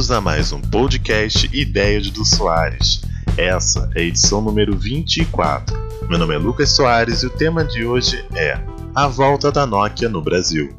Bem-vindos a mais um podcast Ideias do Soares. Essa é a edição número 24. Meu nome é Lucas Soares e o tema de hoje é A Volta da Nokia no Brasil.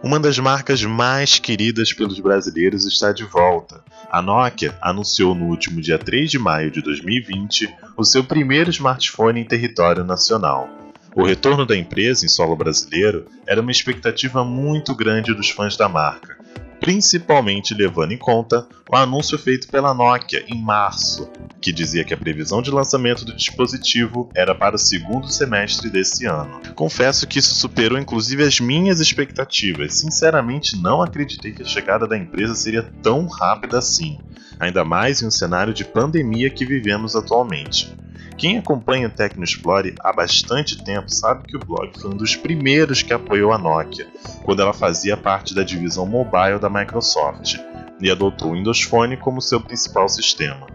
Uma das marcas mais queridas pelos brasileiros está de volta. A Nokia anunciou no último dia 3 de maio de 2020 o seu primeiro smartphone em território nacional. O retorno da empresa em solo brasileiro era uma expectativa muito grande dos fãs da marca, principalmente levando em conta o anúncio feito pela Nokia em março, que dizia que a previsão de lançamento do dispositivo era para o segundo semestre desse ano. Confesso que isso superou inclusive as minhas expectativas. Sinceramente, não acreditei que a chegada da empresa seria tão rápida assim, ainda mais em um cenário de pandemia que vivemos atualmente. Quem acompanha o Tecnoexplore há bastante tempo sabe que o blog foi um dos primeiros que apoiou a Nokia, quando ela fazia parte da divisão mobile da Microsoft e adotou o Windows Phone como seu principal sistema.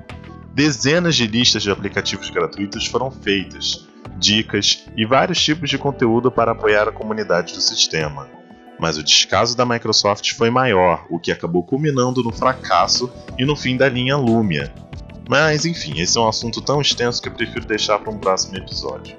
Dezenas de listas de aplicativos gratuitos foram feitas, dicas e vários tipos de conteúdo para apoiar a comunidade do sistema. Mas o descaso da Microsoft foi maior, o que acabou culminando no fracasso e no fim da linha Lumia, mas enfim, esse é um assunto tão extenso que eu prefiro deixar para um próximo episódio.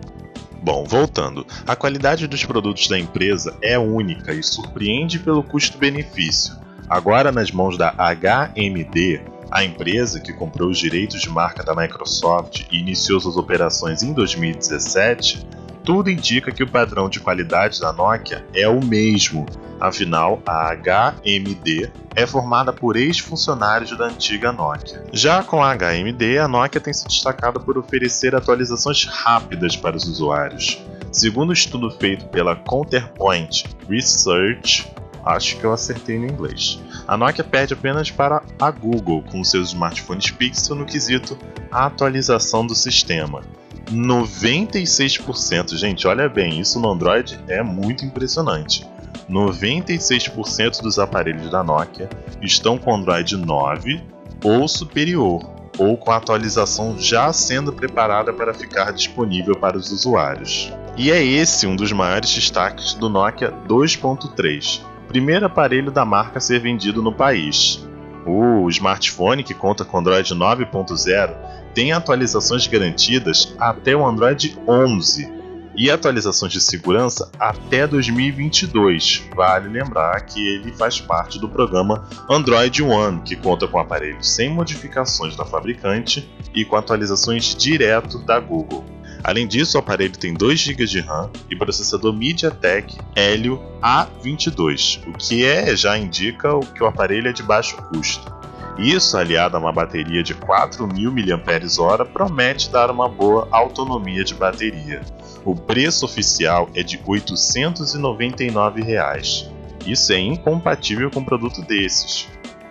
Bom, voltando, a qualidade dos produtos da empresa é única e surpreende pelo custo-benefício. Agora nas mãos da HMD, a empresa que comprou os direitos de marca da Microsoft e iniciou suas operações em 2017, tudo indica que o padrão de qualidade da Nokia é o mesmo, afinal, a HMD é formada por ex-funcionários da antiga Nokia. Já com a HMD, a Nokia tem se destacado por oferecer atualizações rápidas para os usuários. Segundo um estudo feito pela Counterpoint Research, acho que eu acertei no inglês. A Nokia perde apenas para a Google com seus smartphones Pixel no quesito atualização do sistema. 96%, gente, olha bem, isso no Android é muito impressionante. 96% dos aparelhos da Nokia estão com Android 9 ou superior, ou com a atualização já sendo preparada para ficar disponível para os usuários. E é esse um dos maiores destaques do Nokia 2.3, primeiro aparelho da marca a ser vendido no país. O smartphone, que conta com Android 9.0, tem atualizações garantidas até o Android 11 e atualizações de segurança até 2022. Vale lembrar que ele faz parte do programa Android One, que conta com aparelhos sem modificações da fabricante e com atualizações direto da Google. Além disso, o aparelho tem 2 GB de RAM e processador MediaTek Helio A22, o que é já indica que o aparelho é de baixo custo. Isso, aliado a uma bateria de 4.000 mAh, promete dar uma boa autonomia de bateria. O preço oficial é de 899 reais. Isso é incompatível com um produto desses,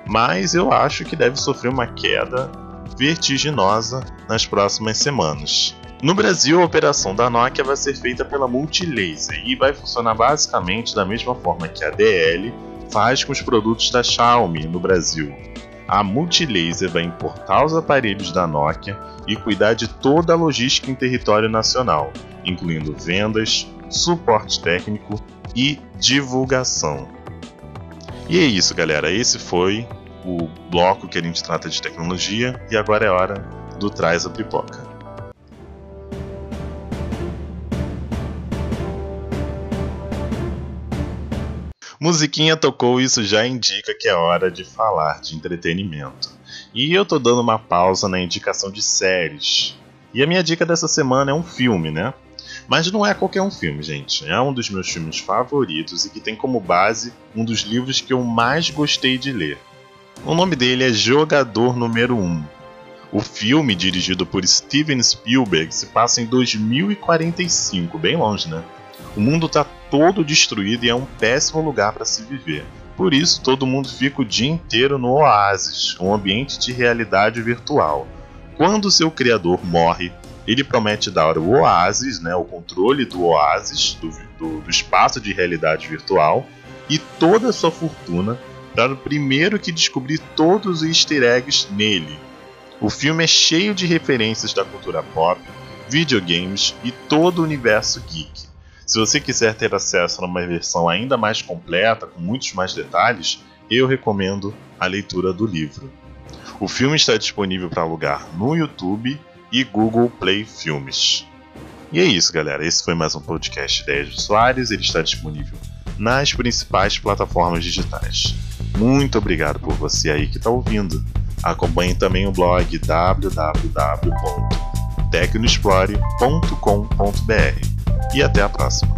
mas eu acho que deve sofrer uma queda vertiginosa nas próximas semanas. No Brasil, a operação da Nokia vai ser feita pela Multilaser e vai funcionar basicamente da mesma forma que a DL faz com os produtos da Xiaomi no Brasil a Multilaser vai importar os aparelhos da Nokia e cuidar de toda a logística em território nacional, incluindo vendas, suporte técnico e divulgação. E é isso, galera. Esse foi o bloco que a gente trata de tecnologia e agora é hora do Traz a Pipoca. Musiquinha tocou, isso já indica que é hora de falar de entretenimento. E eu tô dando uma pausa na indicação de séries. E a minha dica dessa semana é um filme, né? Mas não é qualquer um filme, gente. É um dos meus filmes favoritos e que tem como base um dos livros que eu mais gostei de ler. O nome dele é Jogador Número 1. O filme, dirigido por Steven Spielberg, se passa em 2045, bem longe, né? O mundo está todo destruído e é um péssimo lugar para se viver. Por isso, todo mundo fica o dia inteiro no Oasis, um ambiente de realidade virtual. Quando seu criador morre, ele promete dar o Oasis, né, o controle do Oasis, do, do, do espaço de realidade virtual, e toda a sua fortuna para o primeiro que descobrir todos os easter eggs nele. O filme é cheio de referências da cultura pop, videogames e todo o universo geek. Se você quiser ter acesso a uma versão ainda mais completa, com muitos mais detalhes, eu recomendo a leitura do livro. O filme está disponível para alugar no YouTube e Google Play Filmes. E é isso, galera. Esse foi mais um podcast Ideias de Soares. Ele está disponível nas principais plataformas digitais. Muito obrigado por você aí que está ouvindo. Acompanhe também o blog www.tecnoexplore.com.br e até a próxima.